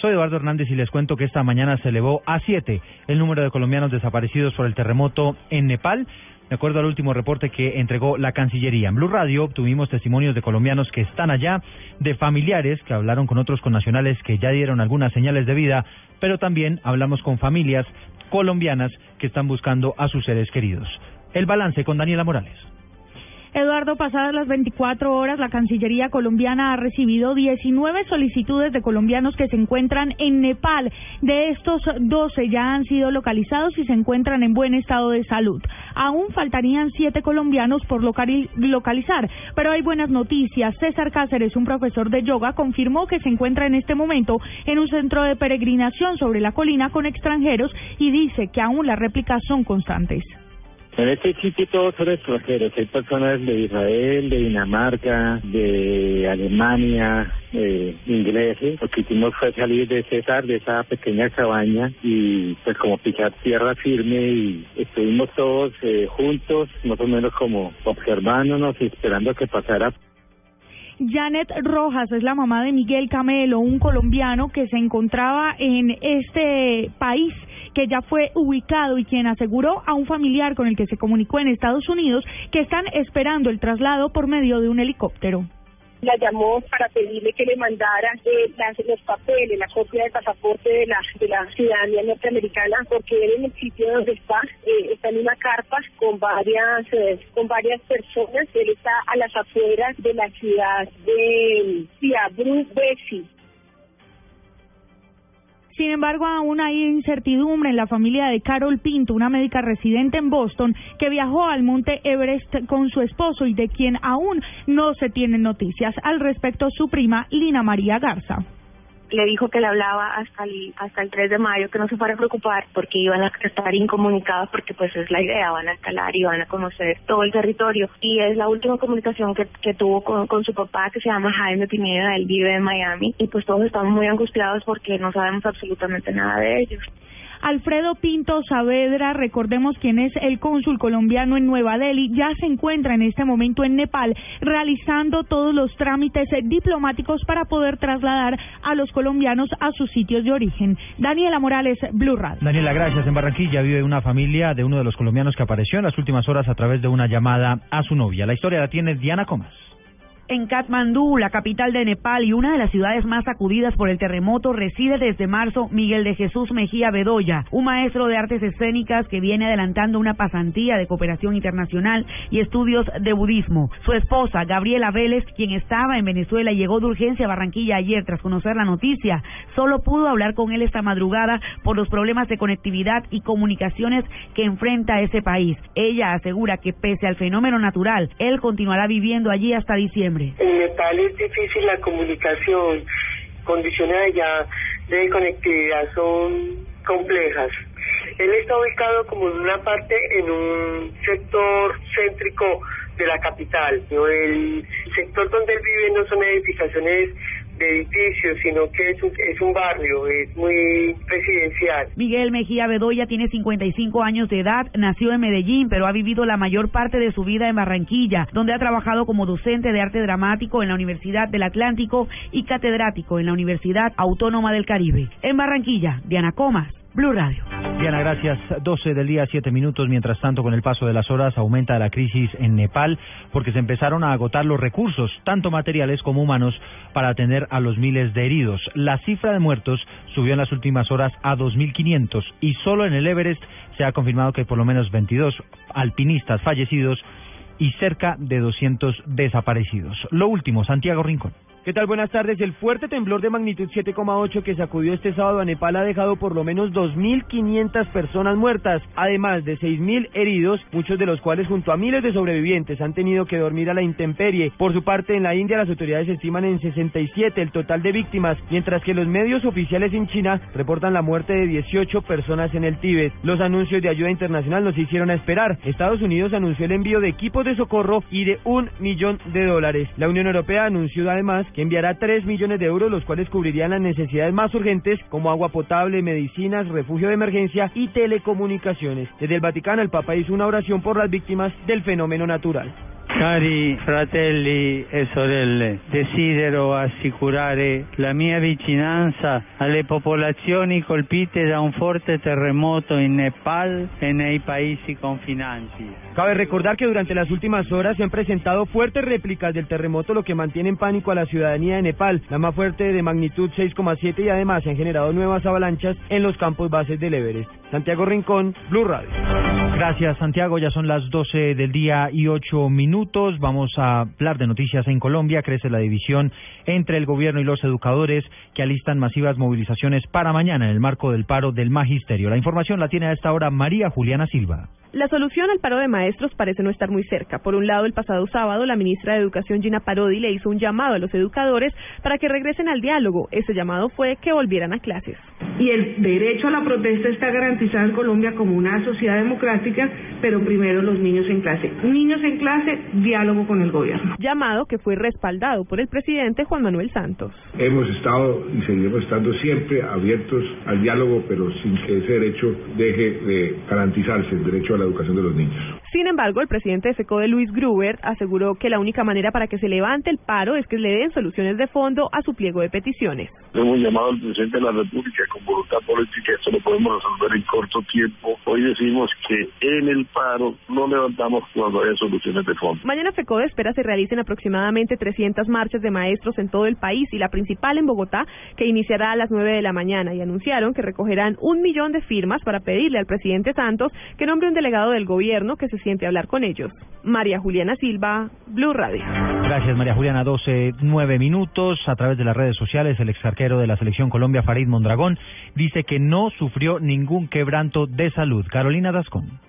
Soy Eduardo Hernández y les cuento que esta mañana se elevó a siete el número de colombianos desaparecidos por el terremoto en Nepal. De acuerdo al último reporte que entregó la Cancillería en Blue Radio, obtuvimos testimonios de colombianos que están allá, de familiares que hablaron con otros connacionales que ya dieron algunas señales de vida, pero también hablamos con familias colombianas que están buscando a sus seres queridos. El balance con Daniela Morales. Eduardo, pasadas las 24 horas, la Cancillería colombiana ha recibido 19 solicitudes de colombianos que se encuentran en Nepal. De estos, 12 ya han sido localizados y se encuentran en buen estado de salud. Aún faltarían 7 colombianos por localizar, pero hay buenas noticias. César Cáceres, un profesor de yoga, confirmó que se encuentra en este momento en un centro de peregrinación sobre la colina con extranjeros y dice que aún las réplicas son constantes. En este sitio todos son extranjeros, hay personas de Israel, de Dinamarca, de Alemania, de ingleses. Lo que hicimos fue salir de César, de esa pequeña cabaña y pues como pisar tierra firme y estuvimos todos eh, juntos, más o menos como observándonos y esperando que pasara. Janet Rojas es la mamá de Miguel Camelo, un colombiano que se encontraba en este país que ya fue ubicado y quien aseguró a un familiar con el que se comunicó en Estados Unidos que están esperando el traslado por medio de un helicóptero la llamó para pedirle que le mandara eh, los papeles, la copia del pasaporte de la, de la ciudadanía norteamericana, porque él en el sitio donde está, eh, está en una carpa con varias, eh, con varias personas. Él está a las afueras de la ciudad de Ciabru Bessi. Sin embargo, aún hay incertidumbre en la familia de Carol Pinto, una médica residente en Boston que viajó al monte Everest con su esposo y de quien aún no se tienen noticias. Al respecto, su prima Lina María Garza le dijo que le hablaba hasta el, hasta el 3 de mayo, que no se fuera a preocupar porque iban a estar incomunicados porque pues es la idea, van a escalar y van a conocer todo el territorio. Y es la última comunicación que, que tuvo con, con su papá que se llama Jaime Pineda, él vive en Miami y pues todos estamos muy angustiados porque no sabemos absolutamente nada de ellos. Alfredo Pinto Saavedra, recordemos quién es el cónsul colombiano en Nueva Delhi, ya se encuentra en este momento en Nepal realizando todos los trámites diplomáticos para poder trasladar a los colombianos a sus sitios de origen. Daniela Morales, Blue Radio. Daniela, gracias. En Barranquilla vive una familia de uno de los colombianos que apareció en las últimas horas a través de una llamada a su novia. La historia la tiene Diana Comas. En Katmandú, la capital de Nepal y una de las ciudades más sacudidas por el terremoto, reside desde marzo Miguel de Jesús Mejía Bedoya, un maestro de artes escénicas que viene adelantando una pasantía de cooperación internacional y estudios de budismo. Su esposa, Gabriela Vélez, quien estaba en Venezuela y llegó de urgencia a Barranquilla ayer tras conocer la noticia, solo pudo hablar con él esta madrugada por los problemas de conectividad y comunicaciones que enfrenta ese país. Ella asegura que pese al fenómeno natural, él continuará viviendo allí hasta diciembre. En Nepal es difícil la comunicación, condiciones allá de conectividad son complejas. Él está ubicado como en una parte en un sector céntrico de la capital. El sector donde él vive no son edificaciones de edificios, sino que es un, es un barrio, es muy residencial. Miguel Mejía Bedoya tiene 55 años de edad, nació en Medellín, pero ha vivido la mayor parte de su vida en Barranquilla, donde ha trabajado como docente de arte dramático en la Universidad del Atlántico y catedrático en la Universidad Autónoma del Caribe. En Barranquilla, Diana Comas, Blue Radio. Diana, gracias. 12 del día, 7 minutos. Mientras tanto, con el paso de las horas, aumenta la crisis en Nepal porque se empezaron a agotar los recursos, tanto materiales como humanos, para atender a los miles de heridos. La cifra de muertos subió en las últimas horas a 2.500 y solo en el Everest se ha confirmado que hay por lo menos 22 alpinistas fallecidos y cerca de 200 desaparecidos. Lo último, Santiago Rincón. ¿Qué tal? Buenas tardes. El fuerte temblor de magnitud 7,8 que sacudió este sábado a Nepal ha dejado por lo menos 2.500 personas muertas, además de 6.000 heridos, muchos de los cuales junto a miles de sobrevivientes han tenido que dormir a la intemperie. Por su parte, en la India las autoridades estiman en 67 el total de víctimas, mientras que los medios oficiales en China reportan la muerte de 18 personas en el Tíbet. Los anuncios de ayuda internacional nos hicieron a esperar. Estados Unidos anunció el envío de equipos de socorro y de un millón de dólares. La Unión Europea anunció además que enviará 3 millones de euros, los cuales cubrirían las necesidades más urgentes como agua potable, medicinas, refugio de emergencia y telecomunicaciones. Desde el Vaticano, el Papa hizo una oración por las víctimas del fenómeno natural. Cari fratelli e sorelle, desidero assicurare la mia vicinanza alle popolazioni colpite da un forte terremoto in Nepal e nei paesi confinanti. Cabe recordar que durante las últimas horas se han presentado fuertes réplicas del terremoto, lo que mantiene en pánico a la ciudadanía de Nepal, la más fuerte de magnitud 6,7 y además se han generado nuevas avalanchas en los campos bases del Everest. Santiago Rincón, Blue Radio. Gracias, Santiago. Ya son las 12 del día y 8 minutos. Vamos a hablar de noticias en Colombia. Crece la división entre el gobierno y los educadores que alistan masivas movilizaciones para mañana en el marco del paro del magisterio. La información la tiene a esta hora María Juliana Silva. La solución al paro de maestros parece no estar muy cerca. Por un lado, el pasado sábado, la ministra de Educación, Gina Parodi, le hizo un llamado a los educadores para que regresen al diálogo. Ese llamado fue que volvieran a clases. Y el derecho a la protesta está garantizado en Colombia como una sociedad democrática, pero primero los niños en clase. Niños en clase, diálogo con el gobierno. Llamado que fue respaldado por el presidente Juan Manuel Santos. Hemos estado y seguiremos estando siempre abiertos al diálogo, pero sin que ese derecho deje de garantizarse, el derecho a la educación de los niños. Sin embargo, el presidente de FECODE, Luis Gruber, aseguró que la única manera para que se levante el paro es que le den soluciones de fondo a su pliego de peticiones. Hemos llamado al presidente de la República con voluntad política, esto lo podemos resolver en corto tiempo. Hoy decimos que en el paro no levantamos cuando haya soluciones de fondo. Mañana FECODE espera se realicen aproximadamente 300 marchas de maestros en todo el país y la principal en Bogotá, que iniciará a las 9 de la mañana y anunciaron que recogerán un millón de firmas para pedirle al presidente Santos que nombre un delegado del gobierno que se siente hablar con ellos. María Juliana Silva, Blue Radio. Gracias, María Juliana. 12, 9 minutos. A través de las redes sociales, el ex arquero de la Selección Colombia, Farid Mondragón, dice que no sufrió ningún quebranto de salud. Carolina Dascón.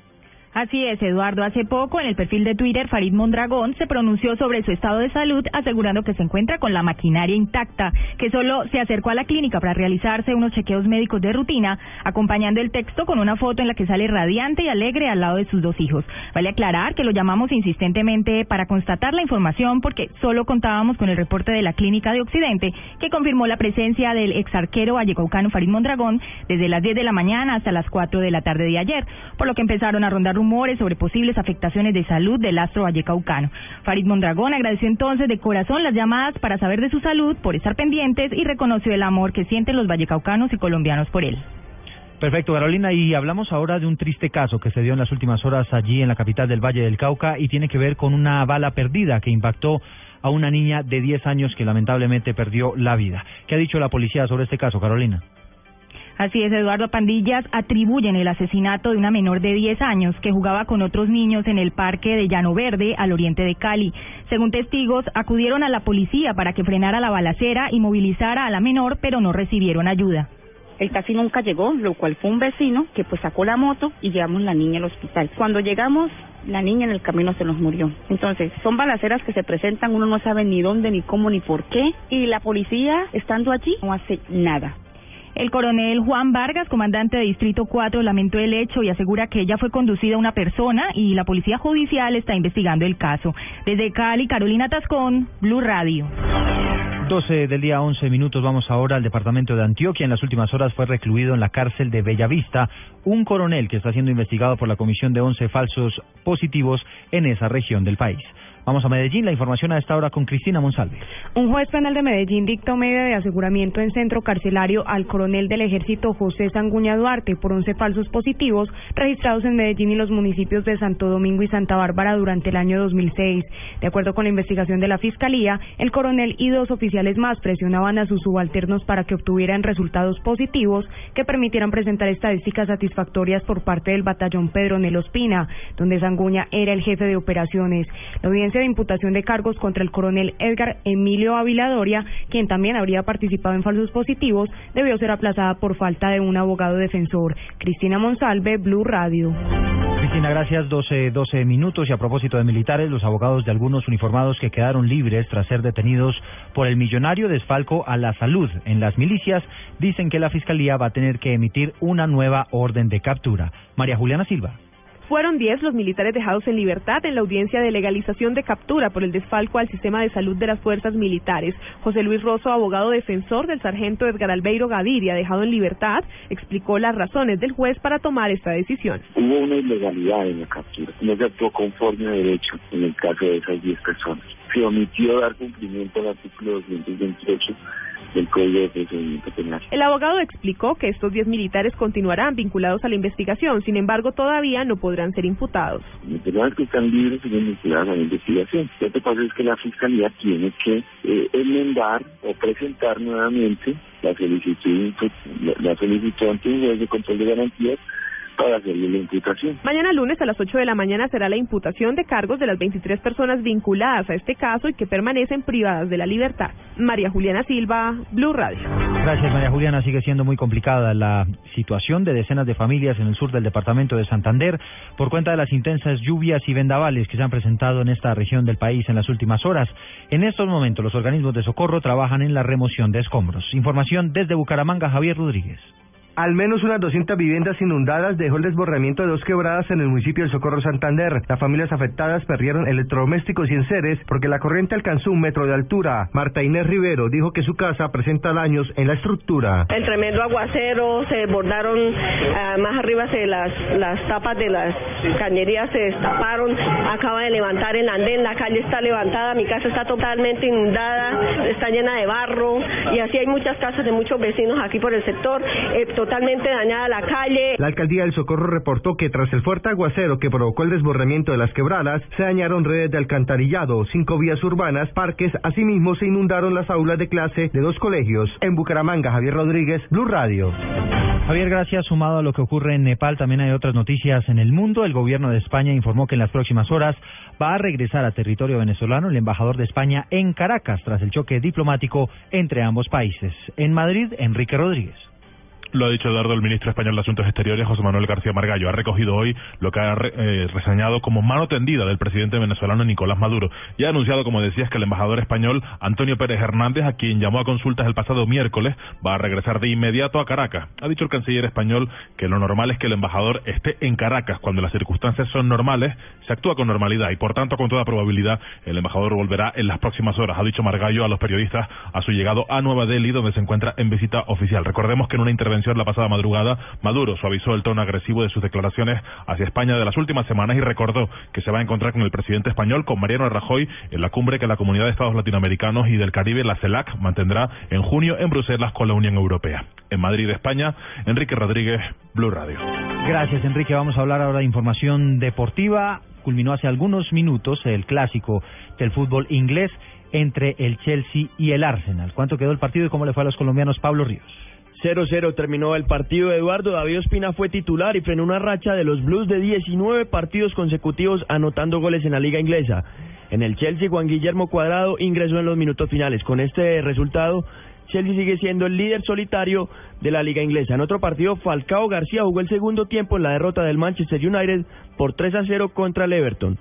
Así es, Eduardo. Hace poco, en el perfil de Twitter, Farid Mondragón se pronunció sobre su estado de salud, asegurando que se encuentra con la maquinaria intacta, que solo se acercó a la clínica para realizarse unos chequeos médicos de rutina, acompañando el texto con una foto en la que sale radiante y alegre al lado de sus dos hijos. Vale aclarar que lo llamamos insistentemente para constatar la información porque solo contábamos con el reporte de la clínica de Occidente, que confirmó la presencia del exarquero vallecaucano Farid Mondragón desde las 10 de la mañana hasta las 4 de la tarde de ayer, por lo que empezaron a rondar rumores sobre posibles afectaciones de salud del astro vallecaucano. Farid Mondragón agradeció entonces de corazón las llamadas para saber de su salud, por estar pendientes y reconoció el amor que sienten los vallecaucanos y colombianos por él. Perfecto, Carolina, y hablamos ahora de un triste caso que se dio en las últimas horas allí en la capital del Valle del Cauca y tiene que ver con una bala perdida que impactó a una niña de 10 años que lamentablemente perdió la vida. ¿Qué ha dicho la policía sobre este caso, Carolina? Así es, Eduardo Pandillas atribuyen el asesinato de una menor de 10 años que jugaba con otros niños en el parque de Llano Verde, al oriente de Cali. Según testigos, acudieron a la policía para que frenara la balacera y movilizara a la menor, pero no recibieron ayuda. El casi nunca llegó, lo cual fue un vecino que pues sacó la moto y llevamos la niña al hospital. Cuando llegamos, la niña en el camino se nos murió. Entonces, son balaceras que se presentan, uno no sabe ni dónde, ni cómo, ni por qué. Y la policía, estando allí, no hace nada. El coronel Juan Vargas, comandante de Distrito 4, lamentó el hecho y asegura que ella fue conducida una persona y la policía judicial está investigando el caso. Desde Cali, Carolina Tascón, Blue Radio. 12 del día 11 minutos vamos ahora al departamento de Antioquia. En las últimas horas fue recluido en la cárcel de Bellavista un coronel que está siendo investigado por la comisión de 11 falsos positivos en esa región del país. Vamos a Medellín, la información a esta hora con Cristina Monsalve. Un juez penal de Medellín dictó medida de aseguramiento en centro carcelario al coronel del ejército José Sanguña Duarte por 11 falsos positivos registrados en Medellín y los municipios de Santo Domingo y Santa Bárbara durante el año 2006. De acuerdo con la investigación de la Fiscalía, el coronel y dos oficiales más presionaban a sus subalternos para que obtuvieran resultados positivos que permitieran presentar estadísticas satisfactorias por parte del batallón Pedro Nelo Espina, donde Sanguña era el jefe de operaciones. La de imputación de cargos contra el coronel Edgar Emilio Aviladoria, quien también habría participado en falsos positivos, debió ser aplazada por falta de un abogado defensor. Cristina Monsalve, Blue Radio. Cristina, gracias. 12, 12 minutos. Y a propósito de militares, los abogados de algunos uniformados que quedaron libres tras ser detenidos por el millonario desfalco a la salud en las milicias dicen que la Fiscalía va a tener que emitir una nueva orden de captura. María Juliana Silva. Fueron 10 los militares dejados en libertad en la audiencia de legalización de captura por el desfalco al sistema de salud de las fuerzas militares. José Luis Rosso, abogado defensor del sargento Edgar Albeiro Gaviria, dejado en libertad, explicó las razones del juez para tomar esta decisión. Hubo una ilegalidad en la captura, no se actuó conforme a derecho en el caso de esas 10 personas. Se omitió dar cumplimiento al artículo 228 del Código de Procedimiento Penal. El abogado explicó que estos 10 militares continuarán vinculados a la investigación, sin embargo todavía no podrán ser imputados. Las personas que están libres siguen vinculadas a la investigación. Lo que pasa es que la Fiscalía tiene que eh, enmendar o presentar nuevamente la solicitud, la, la solicitud ante un juez de control de garantías para hacerle la imputación. Mañana lunes a las 8 de la mañana será la imputación de cargos de las 23 personas vinculadas a este caso y que permanecen privadas de la libertad. María Juliana Silva, Blue Radio. Gracias, María Juliana. Sigue siendo muy complicada la situación de decenas de familias en el sur del departamento de Santander por cuenta de las intensas lluvias y vendavales que se han presentado en esta región del país en las últimas horas. En estos momentos, los organismos de socorro trabajan en la remoción de escombros. Información desde Bucaramanga, Javier Rodríguez. Al menos unas 200 viviendas inundadas dejó el desbordamiento de dos quebradas en el municipio del Socorro Santander. Las familias afectadas perdieron electrodomésticos y enseres porque la corriente alcanzó un metro de altura. Marta Inés Rivero dijo que su casa presenta daños en la estructura. El tremendo aguacero, se desbordaron ah, más arriba, se las, las tapas de las cañerías se destaparon. Acaba de levantar el andén, la calle está levantada, mi casa está totalmente inundada, está llena de barro y así hay muchas casas de muchos vecinos aquí por el sector. Totalmente dañada la calle. La alcaldía del Socorro reportó que tras el fuerte aguacero que provocó el desbordamiento de las quebradas, se dañaron redes de alcantarillado, cinco vías urbanas, parques, asimismo se inundaron las aulas de clase de dos colegios. En Bucaramanga, Javier Rodríguez, Blue Radio. Javier, gracias. Sumado a lo que ocurre en Nepal, también hay otras noticias en el mundo. El gobierno de España informó que en las próximas horas va a regresar a territorio venezolano el embajador de España en Caracas tras el choque diplomático entre ambos países. En Madrid, Enrique Rodríguez. Lo ha dicho Eduardo, el ministro español de Asuntos Exteriores, José Manuel García Margallo. Ha recogido hoy lo que ha eh, reseñado como mano tendida del presidente venezolano Nicolás Maduro. Y ha anunciado, como decías, que el embajador español Antonio Pérez Hernández, a quien llamó a consultas el pasado miércoles, va a regresar de inmediato a Caracas. Ha dicho el canciller español que lo normal es que el embajador esté en Caracas cuando las circunstancias son normales, se actúa con normalidad y, por tanto, con toda probabilidad, el embajador volverá en las próximas horas. Ha dicho Margallo a los periodistas a su llegado a Nueva Delhi, donde se encuentra en visita oficial. Recordemos que en una intervención la pasada madrugada, Maduro suavizó el tono agresivo de sus declaraciones hacia España de las últimas semanas y recordó que se va a encontrar con el presidente español, con Mariano Rajoy, en la cumbre que la Comunidad de Estados Latinoamericanos y del Caribe, la CELAC, mantendrá en junio en Bruselas con la Unión Europea. En Madrid, España, Enrique Rodríguez, Blue Radio. Gracias, Enrique. Vamos a hablar ahora de información deportiva. Culminó hace algunos minutos el clásico del fútbol inglés entre el Chelsea y el Arsenal. ¿Cuánto quedó el partido y cómo le fue a los colombianos Pablo Ríos? 0-0 terminó el partido. Eduardo David Ospina fue titular y frenó una racha de los Blues de 19 partidos consecutivos anotando goles en la liga inglesa. En el Chelsea, Juan Guillermo Cuadrado ingresó en los minutos finales. Con este resultado, Chelsea sigue siendo el líder solitario de la liga inglesa. En otro partido, Falcao García jugó el segundo tiempo en la derrota del Manchester United por 3 a 0 contra el Everton.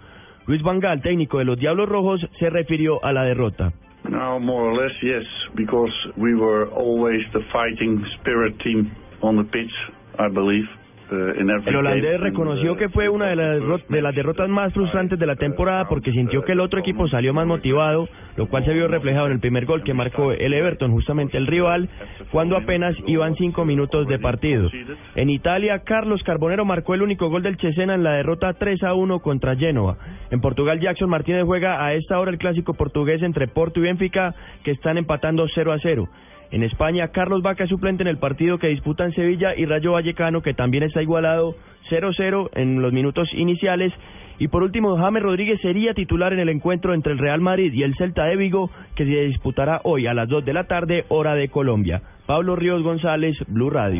Luis Van Gaal, técnico de los Diablos Rojos, se refirió a la derrota. No, more or less, yes, because we were always the fighting spirit team on the pitch, I believe. El holandés reconoció que fue una de las, de las derrotas más frustrantes de la temporada porque sintió que el otro equipo salió más motivado, lo cual se vio reflejado en el primer gol que marcó el Everton, justamente el rival, cuando apenas iban cinco minutos de partido. En Italia, Carlos Carbonero marcó el único gol del Cesena en la derrota 3 a 1 contra Genoa. En Portugal, Jackson Martínez juega a esta hora el clásico portugués entre Porto y Benfica, que están empatando 0 a 0. En España, Carlos Vaca es suplente en el partido que disputan Sevilla y Rayo Vallecano, que también está igualado 0-0 en los minutos iniciales. Y por último, James Rodríguez sería titular en el encuentro entre el Real Madrid y el Celta de Vigo, que se disputará hoy a las 2 de la tarde, hora de Colombia. Pablo Ríos González, Blue Radio.